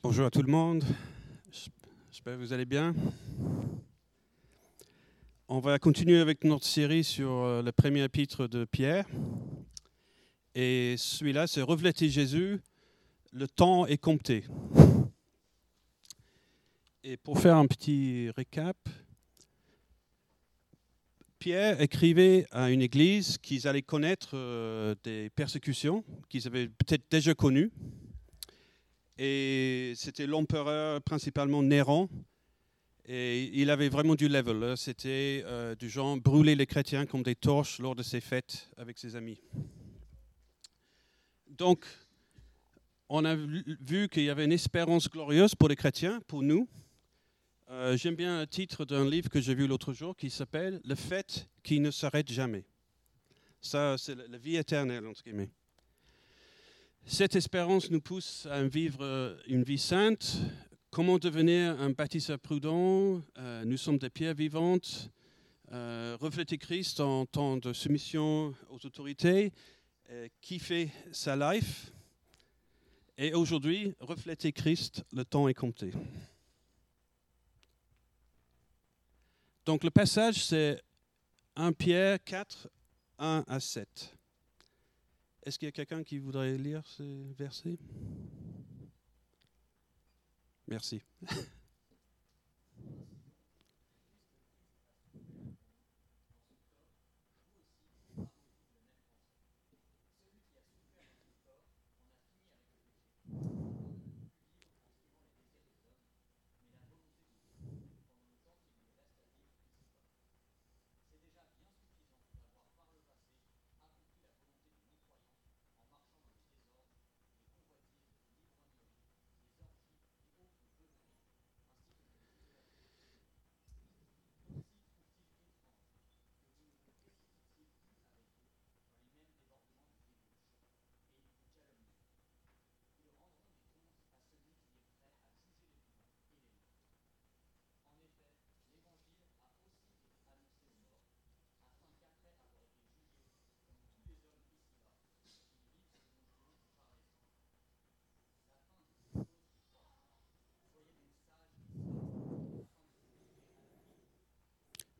Bonjour à tout le monde. J'espère que vous allez bien. On va continuer avec notre série sur euh, le premier épître de Pierre. Et celui-là, c'est Refléter Jésus, le temps est compté. Et pour faire un petit récap, Pierre écrivait à une église qu'ils allaient connaître euh, des persécutions qu'ils avaient peut-être déjà connues. Et c'était l'empereur principalement Néron. Et il avait vraiment du level. Hein. C'était euh, du genre brûler les chrétiens comme des torches lors de ses fêtes avec ses amis. Donc, on a vu qu'il y avait une espérance glorieuse pour les chrétiens, pour nous. Euh, j'aime bien le titre d'un livre que j'ai vu l'autre jour qui s'appelle Le fait qui ne s'arrête jamais. Ça, c'est la vie éternelle, entre guillemets. Cette espérance nous pousse à vivre euh, une vie sainte. Comment devenir un bâtisseur prudent? Euh, Nous sommes des pierres vivantes. refléter Christ en temps de soumission aux autorités. kiffer sa life. Et aujourd'hui, refléter Christ, le temps est compté. Donc le passage, c'est 1 Pierre 4, 1 à 7. Est-ce qu'il y a quelqu'un qui voudrait lire ces versets Merci.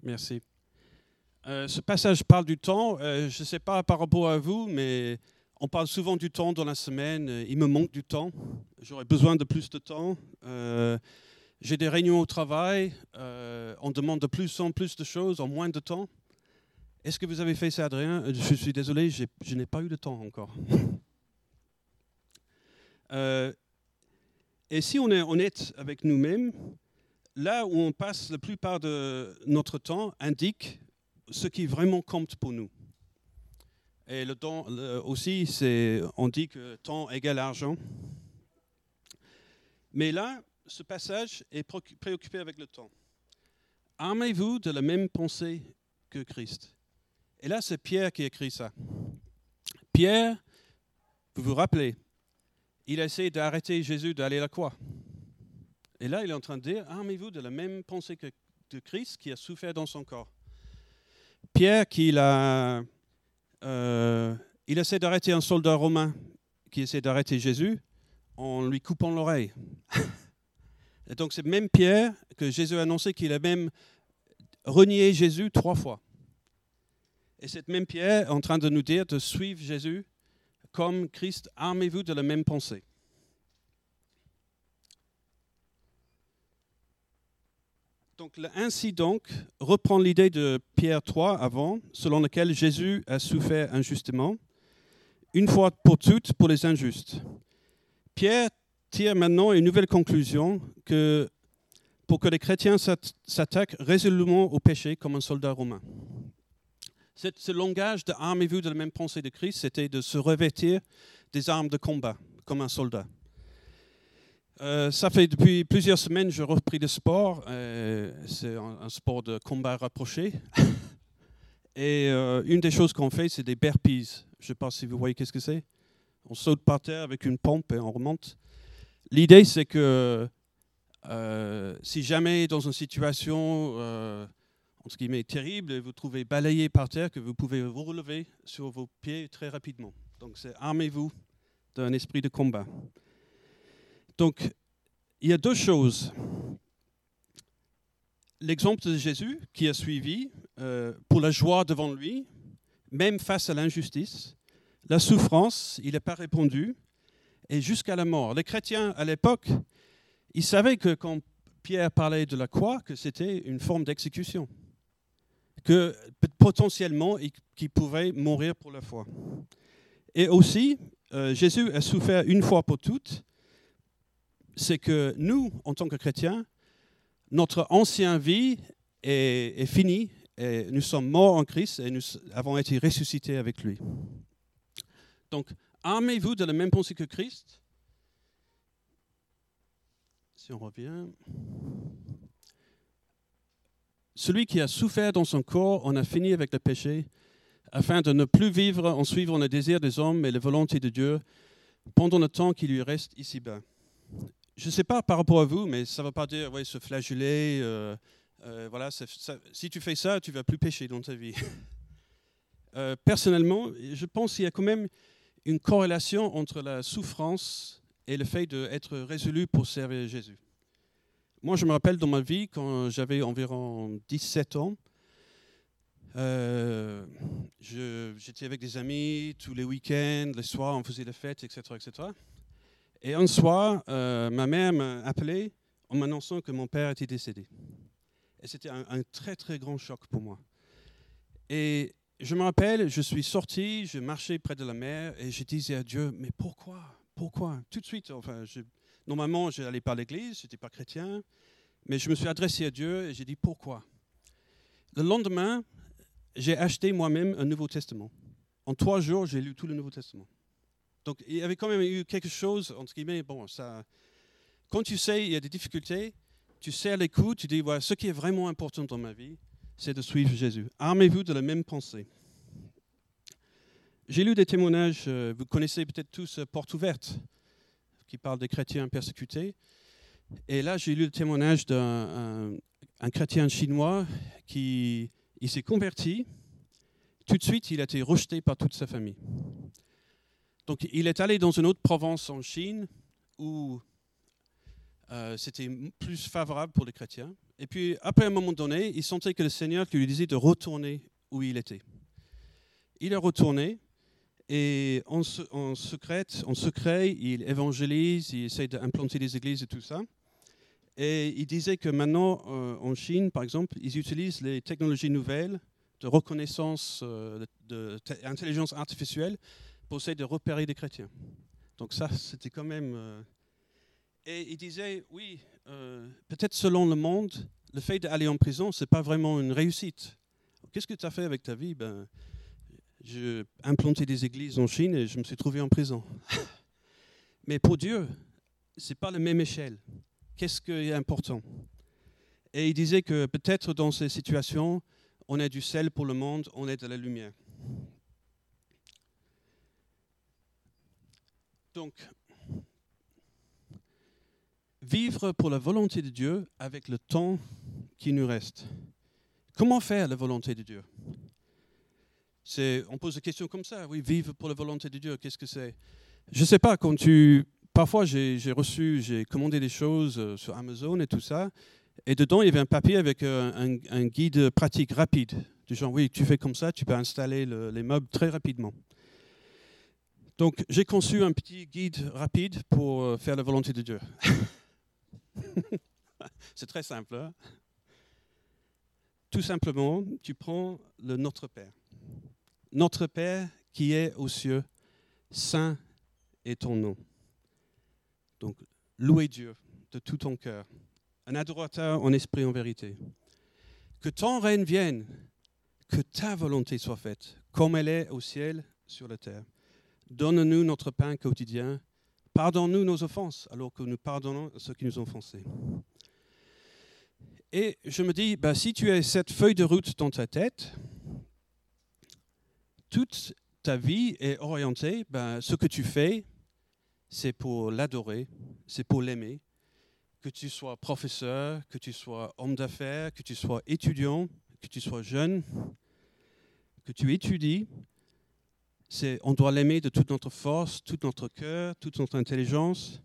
Merci. Euh, ce passage parle du temps. Euh, je ne sais pas par rapport à vous, mais on parle souvent du temps dans la semaine. Il me manque du temps. J'aurais besoin de plus de temps. Euh, j'ai des réunions au travail. on demande de plus en plus de choses en moins de temps. Est-ce que vous avez fait ça, Adrien? Je suis désolé, je n'ai pas eu de temps encore. et si on est honnête avec nous-mêmes, là où on passe la plupart de notre temps indique ce qui vraiment compte pour nous. Et le temps aussi, on dit que temps égale argent. Mais là, ce passage est préoccupé avec le temps. Armez-vous de la même pensée que Christ. Et là, c'est Pierre qui écrit ça. Pierre, vous vous rappelez, il a essayé d'arrêter Jésus d'aller à la croix. Et là, il est en train de dire, armez-vous de la même pensée que de Christ qui a souffert dans son corps. Pierre, qui a, euh, il essaie d'arrêter un soldat romain qui essaie d'arrêter Jésus en lui coupant l'oreille. Et donc c'est même Pierre que Jésus a annoncé qu'il a même renié Jésus trois fois. Et cette même Pierre est en train de nous dire de suivre Jésus comme Christ, armez-vous de la même pensée. Donc, ainsi donc reprend l'idée de Pierre 3 avant, selon laquelle Jésus a souffert injustement, une fois pour toutes pour les injustes. Pierre tire maintenant une nouvelle conclusion que pour que les chrétiens s'attaquent résolument au péché comme un soldat romain. Ce langage de armez-vous de la même pensée de Christ, c'était de se revêtir des armes de combat comme un soldat. Euh, ça fait depuis plusieurs semaines que je repris le sport. Euh, c'est un, sport de combat rapproché. et euh, une des choses qu'on fait, c'est des burpees. Je ne sais pas si vous voyez qu'est-ce que c'est. On saute par terre avec une pompe et on remonte. L'idée, c'est que si jamais dans une situation entre guillemets terrible, vous trouvez balayé par terre, que vous pouvez vous relever sur vos pieds très rapidement. Donc, c'est armez-vous d'un esprit de combat. Donc, il y a deux choses. L'exemple de Jésus qui a suivi euh, pour la joie devant lui, même face à l'injustice, la souffrance, il n'a pas répondu, et jusqu'à la mort. Les chrétiens à l'époque, ils savaient que quand Pierre parlait de la croix, que c'était une forme d'exécution, que potentiellement, qu'il pouvait mourir pour la foi. Et aussi, euh, Jésus a souffert une fois pour toutes, c'est que nous, en tant que chrétiens, notre ancienne vie est, finie, et nous sommes morts en Christ et nous avons été ressuscités avec lui. Donc, armez-vous de la même pensée que Christ. Si on revient. Celui qui a souffert dans son corps en a fini avec le péché, afin de ne plus vivre en suivant le désir des hommes et la volonté de Dieu pendant le temps qui lui reste ici-bas. Je ne sais pas par rapport à vous, mais ça ne veut pas dire se flageller. Euh, euh, voilà, si tu fais ça, tu ne vas plus pécher dans ta vie. Euh, personnellement, je pense qu'il y a quand même une corrélation entre la souffrance et le fait d'être résolu pour servir Jésus. Moi, je me rappelle dans ma vie, quand j'avais environ 17 ans, j'étais avec des amis tous les week-ends, les soirs, on faisait la fête, etc. etc. Et un soir, euh, ma mère m'a appelé en m'annonçant que mon père était décédé. Et c'était un, très, très grand choc pour moi. Et je me rappelle, je suis sorti, je marchais près de la mer et je disais à Dieu, mais pourquoi? Pourquoi? Tout de suite, enfin, normalement, je n'allais pas à l'église, je n'étais pas chrétien, mais je me suis adressé à Dieu et j'ai dit, pourquoi? Le lendemain, j'ai acheté moi-même un Nouveau Testament. En trois jours, j'ai lu tout le Nouveau Testament. Donc, il y avait quand même eu quelque chose, entre guillemets, bon, ça... Quand tu sais, il y a des difficultés, tu sais à l'écoute, tu dis, voilà, ce qui est vraiment important dans ma vie, c'est de suivre Jésus. Armez-vous de la même pensée. J'ai lu des témoignages, euh, vous connaissez peut-être tous euh, Porte ouverte, qui parle des chrétiens persécutés. Et là, j'ai lu le témoignage d'un chrétien chinois qui s'est converti. Tout de suite, il a été rejeté par toute sa famille. Donc, il est allé dans une autre province en Chine où euh, c'était plus favorable pour les chrétiens. Et puis, après un moment donné, il sentait que le Seigneur lui disait de retourner où il était. Il est retourné et en, secret, en secret, il évangélise, il essaie d'implanter des églises et tout ça. Et il disait que maintenant, euh, en Chine, par exemple, ils utilisent les technologies nouvelles de reconnaissance euh, d'intelligence artificielle pour essayer de repérer des chrétiens. Donc ça, c'était quand même... Et il disait, oui, euh, peut-être selon le monde, le fait d'aller en prison, ce n'est pas vraiment une réussite. Qu'est-ce que tu as fait avec ta vie? Ben, J'ai implanté des églises en Chine et je me suis trouvé en prison. Mais pour Dieu, ce n'est pas la même échelle. Qu'est-ce qui est important? Et il disait que peut-être dans ces situations, on est du sel pour le monde, on est de la lumière. Donc, vivre pour la volonté de Dieu avec le temps qui nous reste. Comment faire la volonté de Dieu? On pose des questions comme ça, oui, vivre pour la volonté de Dieu, qu'est-ce que c'est? Je ne sais pas, quand tu... Parfois, j'ai reçu, j'ai commandé des choses euh, sur Amazon et tout ça, et dedans, il y avait un papier avec euh, un, guide pratique rapide, du genre, oui, tu fais comme ça, tu peux installer les meubles très rapidement. Donc, j'ai conçu un petit guide rapide pour euh, faire la volonté de Dieu. C'est très simple. Hein. Tout simplement, tu prends le Notre Père. Notre Père qui est aux cieux, saint est ton nom. Donc, louez Dieu de tout ton cœur, un adorateur en esprit en vérité. Que ton règne vienne, que ta volonté soit faite, comme elle est au ciel, sur la terre. Donne-nous notre pain quotidien Pardonne-nous nos offenses, alors que nous pardonnons ceux qui nous ont offensés. Et je me dis, bah, si tu as cette feuille de route dans ta tête, toute ta vie est orientée, bah, ce que tu fais, c'est pour l'adorer, c'est pour l'aimer. Que tu sois professeur, que tu sois homme d'affaires, que tu sois étudiant, que tu sois jeune, que tu étudies, on doit l'aimer de toute notre force, tout notre cœur, toute notre intelligence.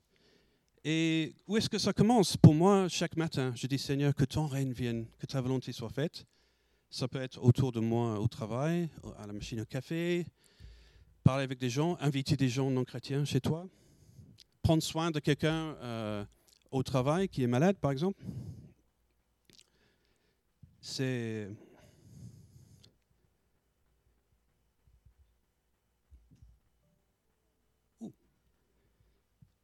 Et où est-ce que ça commence? Pour moi, chaque matin, je dis Seigneur, que ton règne vienne, que ta volonté soit faite. Ça peut être autour de moi au travail, à la machine au café, parler avec des gens, inviter des gens non chrétiens chez toi, prendre soin de quelqu'un euh, au travail qui est malade, par exemple. C'est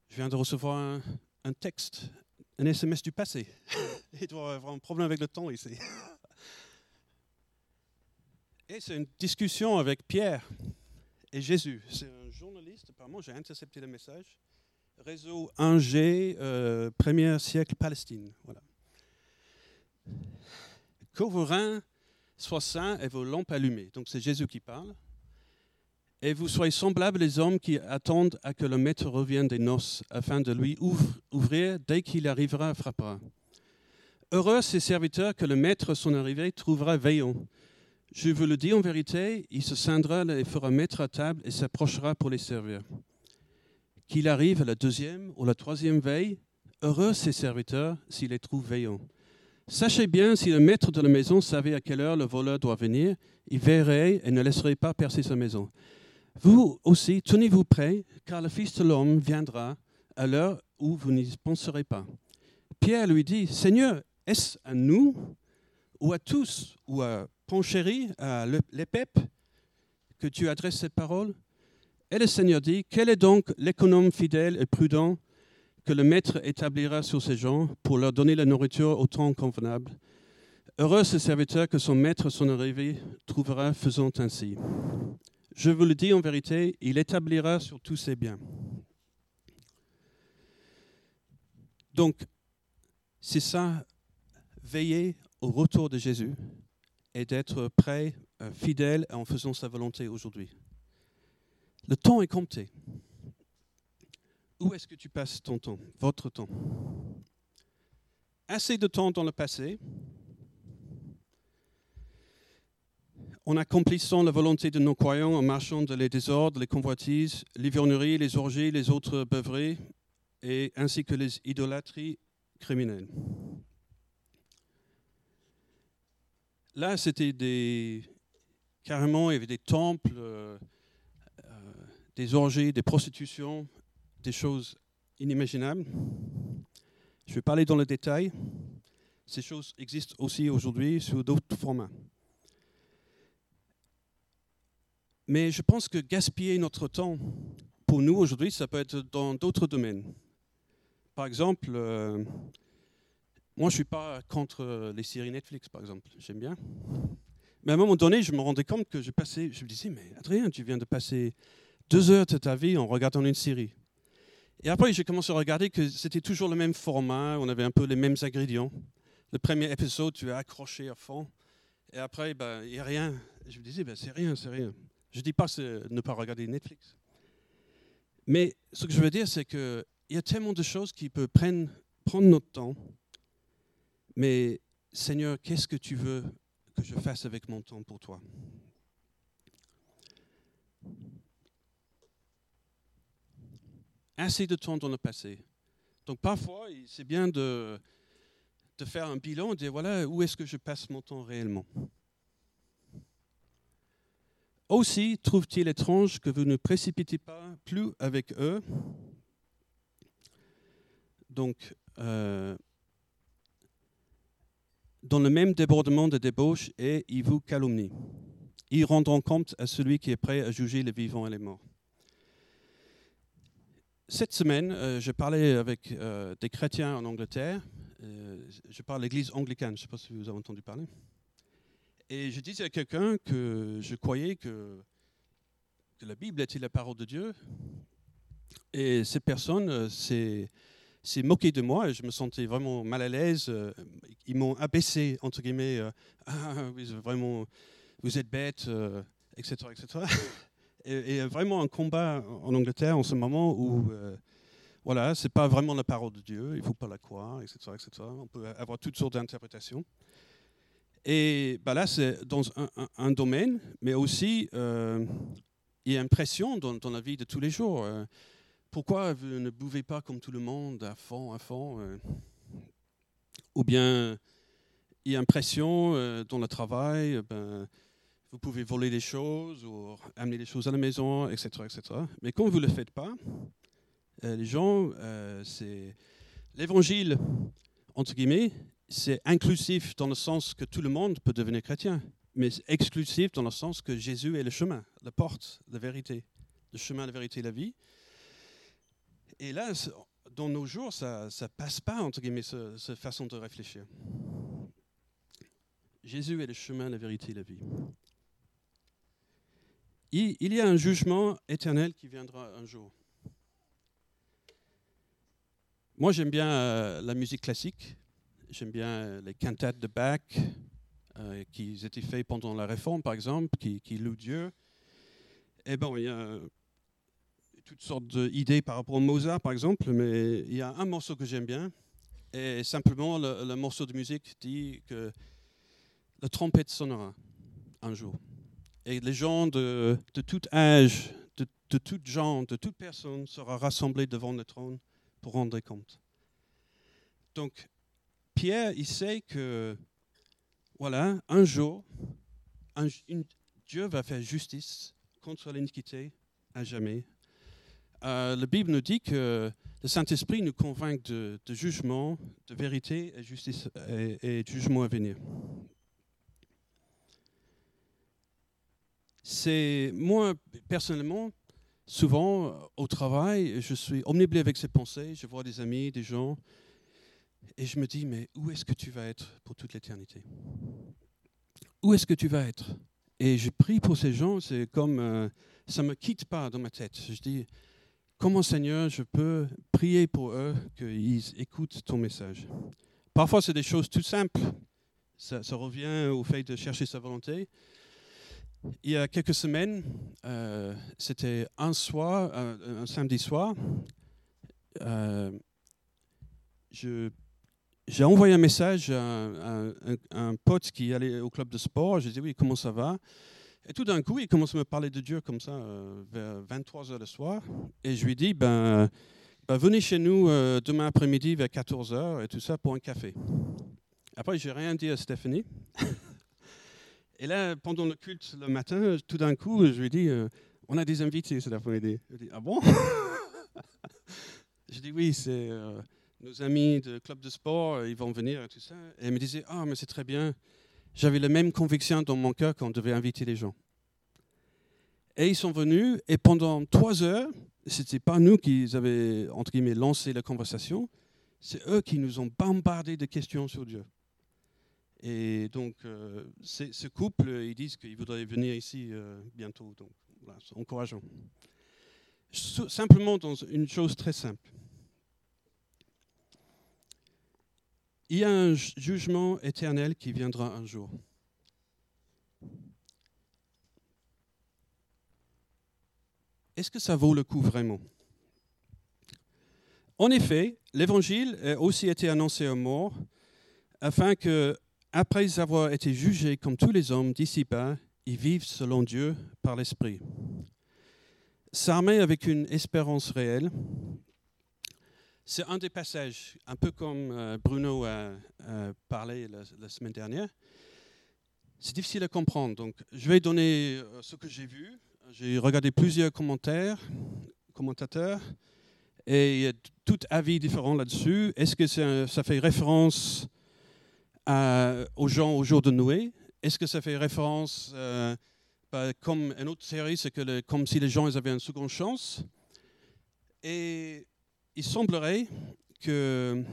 Je viens de recevoir un, texte, un SMS du passé. Il doit avoir un problème avec le temps ici. Et c'est une discussion avec Pierre et Jésus. C'est un journaliste, apparemment, j'ai intercepté le message. Réseau 1G, euh, premier siècle Palestine. Voilà. Que vos reins soient saints et vos lampes allumées. Donc c'est Jésus qui parle et vous soyez semblables les hommes qui attendent à que le maître revienne des noces, afin de lui ouvrir dès qu'il arrivera frappera. Heureux ces serviteurs que le maître, son arrivée, trouvera veillant. Je vous le dis en vérité, il se scindra et fera mettre à table et s'approchera pour les servir. Qu'il arrive à la deuxième ou la troisième veille, heureux ces serviteurs s'il les trouve veillants. Sachez bien, si le maître de la maison savait à quelle heure le voleur doit venir, il verrait et ne laisserait pas percer sa maison. Vous aussi, tenez-vous prêts, car le Fils de l'homme viendra à l'heure où vous n'y penserez pas. Pierre lui dit, Seigneur, est-ce à nous ou à tous, ou à Ponchéry, à l'épep, que tu adresses cette parole Et le Seigneur dit, quel est donc l'économe fidèle et prudent que le maître établira sur ses gens pour leur donner la nourriture au temps convenable? Heureux ce serviteur que son maître, son arrivée, trouvera faisant ainsi. Je vous le dis en vérité, il établira sur tous ses biens. Donc, c'est ça, veiller au retour de Jésus et d'être prêt, euh, fidèle en faisant sa volonté aujourd'hui. Le temps est compté. Où est-ce que tu passes ton temps, votre temps? Assez de temps dans le passé, en accomplissant la volonté de nos croyants, en marchant de les désordres, les convoitises, l'ivrognerie, les orgies, les autres beuveries, ainsi que les idolâtries criminelles. Là, c'était des. Carrément, il des temples, euh, euh, des orgies, des prostitutions, des choses inimaginables. Je vais parler dans le détail. Ces choses existent aussi aujourd'hui sous d'autres formats. Mais je pense que gaspiller notre temps, pour nous aujourd'hui, ça peut être dans d'autres domaines. Par exemple, euh, moi je ne suis pas contre les séries Netflix, par exemple. J'aime bien. Mais à un moment donné, je me rendais compte que je passais, je me disais, mais Adrien, tu viens de passer deux heures de ta vie en regardant une série. Et après, j'ai commencé à regarder que c'était toujours le même format, on avait un peu les mêmes ingrédients. Le premier épisode, tu es accroché à fond. Et après, ben, il n'y a rien. je me disais, ben, c'est rien, c'est rien. Je ne dis pas ne pas regarder Netflix. Mais ce que je veux dire, c'est qu'il y a tellement de choses qui peuvent prendre, prendre notre temps. Mais Seigneur, qu'est-ce que tu veux que je fasse avec mon temps pour toi? Assez de temps dans le passé. Donc parfois, c'est bien de, de faire un bilan de dire, voilà, où est-ce que je passe mon temps réellement? Aussi trouve-t-il étrange que vous ne précipitez pas plus avec eux. Donc, euh, dans le même débordement de débauche, et ils vous calomnient. Ils rendront compte à celui qui est prêt à juger les vivants et les morts. Cette semaine, euh, je avec euh, des chrétiens en Angleterre. je parle de l'église anglicane, je ne sais pas si vous avez entendu parler. Et je disais à quelqu'un que je croyais que, la Bible était la parole de Dieu. Et cette personne euh, s'est, moquée de moi je me sentais vraiment mal à l'aise. Euh, ils m'ont abaissé, entre guillemets, euh, ah, vraiment, vous êtes bête, etc. etc. Et, et, vraiment un combat en Angleterre en ce moment où, voilà, c'est pas vraiment la parole de Dieu, il ne faut pas la croire, etc., etc. On peut avoir toutes sortes d'interprétations. Et bah là, c'est dans un, domaine, mais aussi, euh, il y a une pression dans, la vie de tous les jours. Euh, pourquoi vous ne buvez pas comme tout le monde à fond, à fond euh? Ou bien il y a une pression dans le travail, ben, vous pouvez voler des choses ou amener des choses à la maison, etc. etc. Mais quand vous ne le faites pas, les gens, c'est l'évangile, entre guillemets, c'est inclusif dans le sens que tout le monde peut devenir chrétien, mais exclusif dans le sens que Jésus est le chemin, la porte, la vérité, le chemin, la vérité, la vie. Et là, dans nos jours, ça ne passe pas, entre guillemets, cette façon de réfléchir. Jésus est le chemin, la vérité, la vie. Il y a un jugement éternel qui viendra un jour. Moi, j'aime bien euh, la musique classique. J'aime bien les cantates de Bach, euh, qui étaient faites pendant la Réforme, par exemple, qui, louent Dieu. Et bon, il y a toutes sortes d'idées par rapport au Mozart, par exemple, mais il y a un morceau que j'aime bien. Et simplement, le, morceau de musique dit que la trompette sonnera un jour. Et les gens de, de tout âge, de, de tout genre, de toute personne sera rassemblés devant le trône pour rendre compte. Donc, Pierre, il sait que, voilà, un jour, Dieu va faire justice contre l'iniquité à jamais, euh, la Bible nous dit que le Saint-Esprit nous convainc de, jugement, de vérité et, justice, et, jugement à venir. C'est moi, personnellement, souvent au travail, je suis omniblé avec ces pensées, je vois des amis, des gens, et je me dis, mais où est-ce que tu vas être pour toute l'éternité? Où est-ce que tu vas être? Et je prie pour ces gens, c'est comme, euh, ça ne me quitte pas dans ma tête. Je dis, Comment, Seigneur, je peux prier pour eux qu'ils écoutent ton message? Parfois, c'est des choses tout simples. Ça, revient au fait de chercher sa volonté. Il y a quelques semaines, euh, c'était un soir, un, samedi soir, euh, j'ai envoyé un message à, un, pote qui allait au club de sport. J'ai dit oui, comment ça va? Et tout d'un coup, il commence à me parler de Dieu comme ça, euh, vers 23 heures le soir. Et je lui dis, ben, ben venez chez nous euh, demain après-midi vers 14 heures et tout ça pour un café. Après, je n'ai rien dit à Stéphanie. et là, pendant le culte le matin, tout d'un coup, je lui dis, euh, on a des invités cet après-midi. Je dis, ah bon? Je dis, oui, c'est nos amis de club de sport, ils vont venir et tout ça. Et elle me disait, ah, mais c'est très bien j'avais la même conviction dans mon cœur qu'on devait inviter les gens. Et ils sont venus, et pendant trois heures, ce n'était pas nous qui avaient, entre guillemets, lancé la conversation, c'est eux qui nous ont bombardé de questions sur Dieu. Et donc, euh, ce couple, ils disent qu'ils voudraient venir ici euh, bientôt. Donc, c'est encourageant. Simplement dans une chose très simple. Il y a un jugement éternel qui viendra un jour. Est-ce que ça vaut le coup vraiment? En effet, l'évangile a aussi été annoncé aux morts afin que, après avoir été jugés comme tous les hommes d'ici-bas, ils vivent selon Dieu par l'Esprit. S'armer avec une espérance réelle, c'est un des passages, un peu comme euh, Bruno a, parlé la, semaine dernière. C'est difficile à comprendre, donc je vais donner euh, ce que j'ai vu. J'ai regardé plusieurs commentaires, commentateurs, et tout avis différent là-dessus. Est-ce que ça fait référence aux gens au jour de Noé? Est-ce que ça fait référence, euh, bah, comme une autre série, c'est que comme si les gens ils avaient une seconde chance? Et il semblerait que,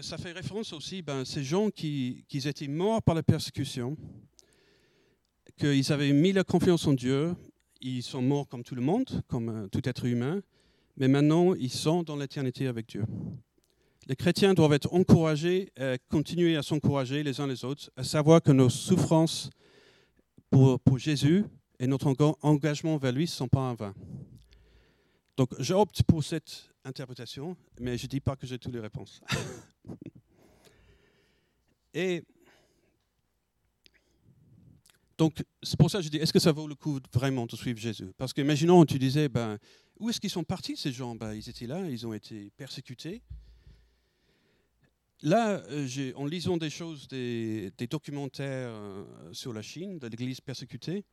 ça fait référence aussi à ben, ces gens qui, étaient morts par la persécution, qu'ils avaient mis leur confiance en Dieu, ils sont morts comme tout le monde, comme euh, tout être humain, mais maintenant ils sont dans l'éternité avec Dieu. Les chrétiens doivent être encouragés, à continuer à s'encourager les uns les autres, à savoir que nos souffrances pour, pour Jésus et notre engagement vers lui ne sont pas en vain. Donc j'opte pour cette interprétation, mais je ne dis pas que j'ai toutes les réponses. Et donc c'est pour ça que je dis, est-ce que ça vaut le coup vraiment de suivre Jésus? Parce que imaginons, tu disais, ben, Où est-ce qu'ils sont partis, ces gens? Ben, Ils étaient là, ils ont été persécutés. Là, euh, en lisant des choses, des, documentaires euh, sur la Chine, de l'Église persécutée,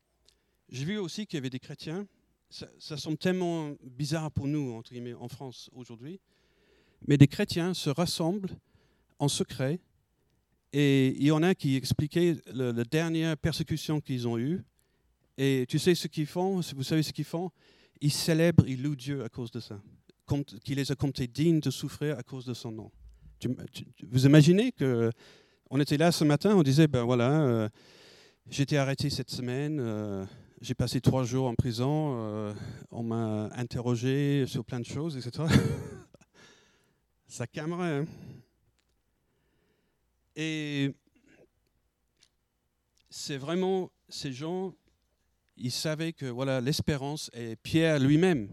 j'ai vu aussi qu'il y avait des chrétiens. Ça, semble tellement bizarre pour nous, en France aujourd'hui. Mais des chrétiens se rassemblent en secret. Et il y en a qui expliquaient la dernière persécution qu'ils ont eue. Et tu sais ce qu'ils font? Vous savez ce qu'ils font? Ils célèbrent, ils louent Dieu à cause de ça. Qui les a comptés dignes de souffrir à cause de son nom. vous imaginez que on était là ce matin, on disait ben voilà, euh, été arrêté cette semaine, euh, j'ai passé trois jours en prison, euh, on m'a interrogé sur plein de choses, etc. ça calmerait. Hein et c'est vraiment ces gens, ils savaient que voilà l'espérance et Pierre lui-même,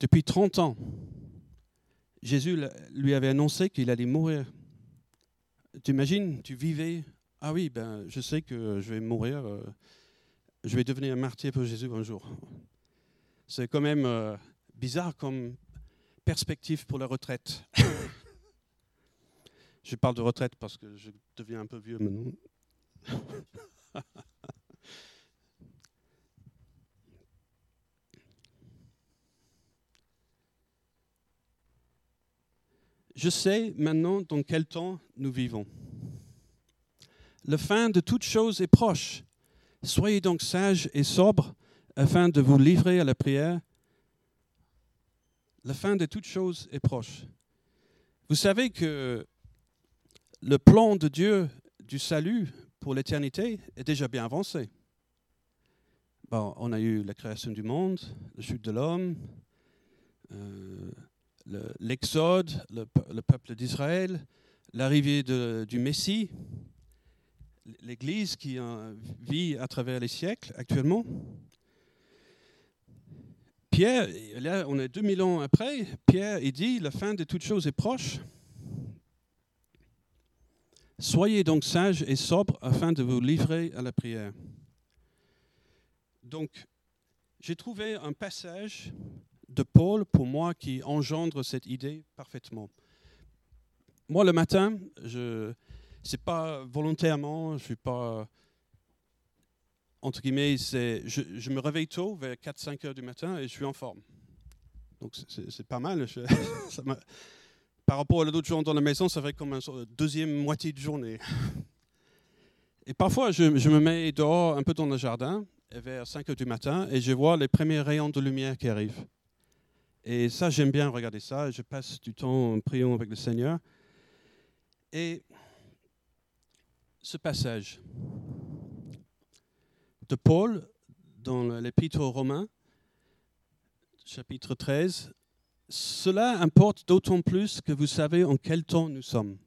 depuis 30 ans, Jésus lui avait annoncé qu'il allait mourir. Tu imagines, tu vivais, ah oui, ben, je sais que je vais mourir, euh, je vais devenir un martyr pour Jésus un jour. C'est quand même euh, bizarre comme perspective pour la retraite. Je parle de retraite parce que je deviens un peu vieux maintenant. je sais maintenant dans quel temps nous vivons. La fin de toute chose est proche. Soyez donc sages et sobres afin de vous livrer à la prière. La fin de toute chose est proche. Vous savez que le plan de Dieu du salut pour l'éternité est déjà bien avancé. Bon, on a eu la création du monde, la chute de l'homme, euh, l'exode, le, peuple d'Israël, l'arrivée du Messie, l'Église qui vit à travers les siècles actuellement. Pierre, là, on est 2000 ans après, Pierre, il dit, la fin de toutes choses est proche. Soyez donc sages et sobres afin de vous livrer à la prière. Donc, j'ai trouvé un passage de Paul pour moi qui engendre cette idée parfaitement. Moi, le matin, je c'est pas volontairement, je suis pas entre guillemets, je, me réveille tôt, vers 4-5 heures du matin, et je suis en forme. Donc c'est pas mal. par rapport à l'autre jour dans la maison, ça fait comme une deuxième moitié de journée. Et parfois, je, me mets dehors un peu dans le jardin, vers 5 heures du matin, et je vois les premiers rayons de lumière qui arrivent. Et ça, j'aime bien regarder ça. Je passe du temps en priant avec le Seigneur. Et ce passage de Paul dans l'Épître aux Romains, chapitre 13, cela importe d'autant plus que vous savez en quel temps nous sommes.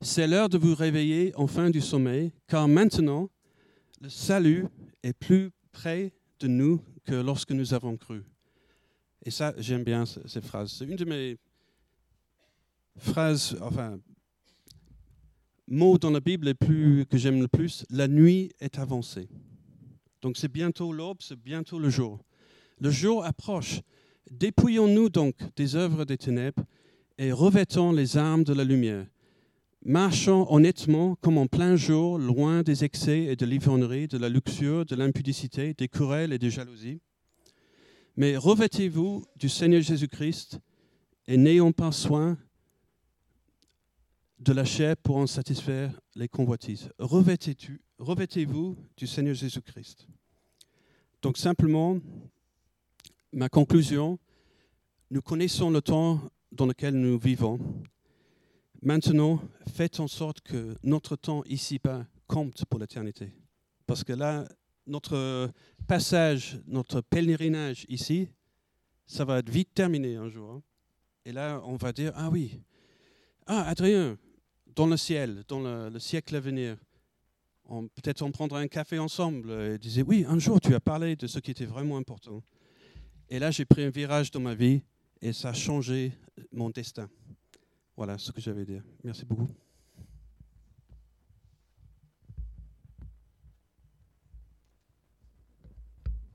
C'est l'heure de vous réveiller enfin du sommeil, car maintenant, le salut est plus près de nous que lorsque nous avons cru. Et ça, j'aime bien cette phrase. C'est une de mes phrases, enfin, mots dans la Bible plus, que j'aime le plus. La nuit est avancée. Donc c'est bientôt l'aube, c'est bientôt le jour. Le jour approche. Dépouillons-nous donc des œuvres des ténèbres et revêtons les armes de la lumière. Marchons honnêtement comme en plein jour, loin des excès et de l'ivrognerie, de la luxure, de l'impudicité, des querelles et des jalousies. Mais revêtez-vous du Seigneur Jésus-Christ et n'ayons pas soin de la chair pour en satisfaire les convoitises. Revêtez-vous du Seigneur Jésus-Christ. Donc simplement, ma conclusion, nous connaissons le temps dans lequel nous vivons. Maintenant, faites en sorte que notre temps ici-bas compte pour l'éternité. Parce que là, notre passage, notre pèlerinage ici, ça va être vite terminé un jour. Hein. Et là, on va dire, ah oui, ah Adrien, dans le ciel, dans le, siècle à venir, peut-être on prendra un café ensemble et disait, oui, un jour tu as parlé de ce qui était vraiment important. Et là, j'ai pris un virage dans ma vie et ça a changé mon destin. Voilà ce que j'avais à dire. Merci beaucoup.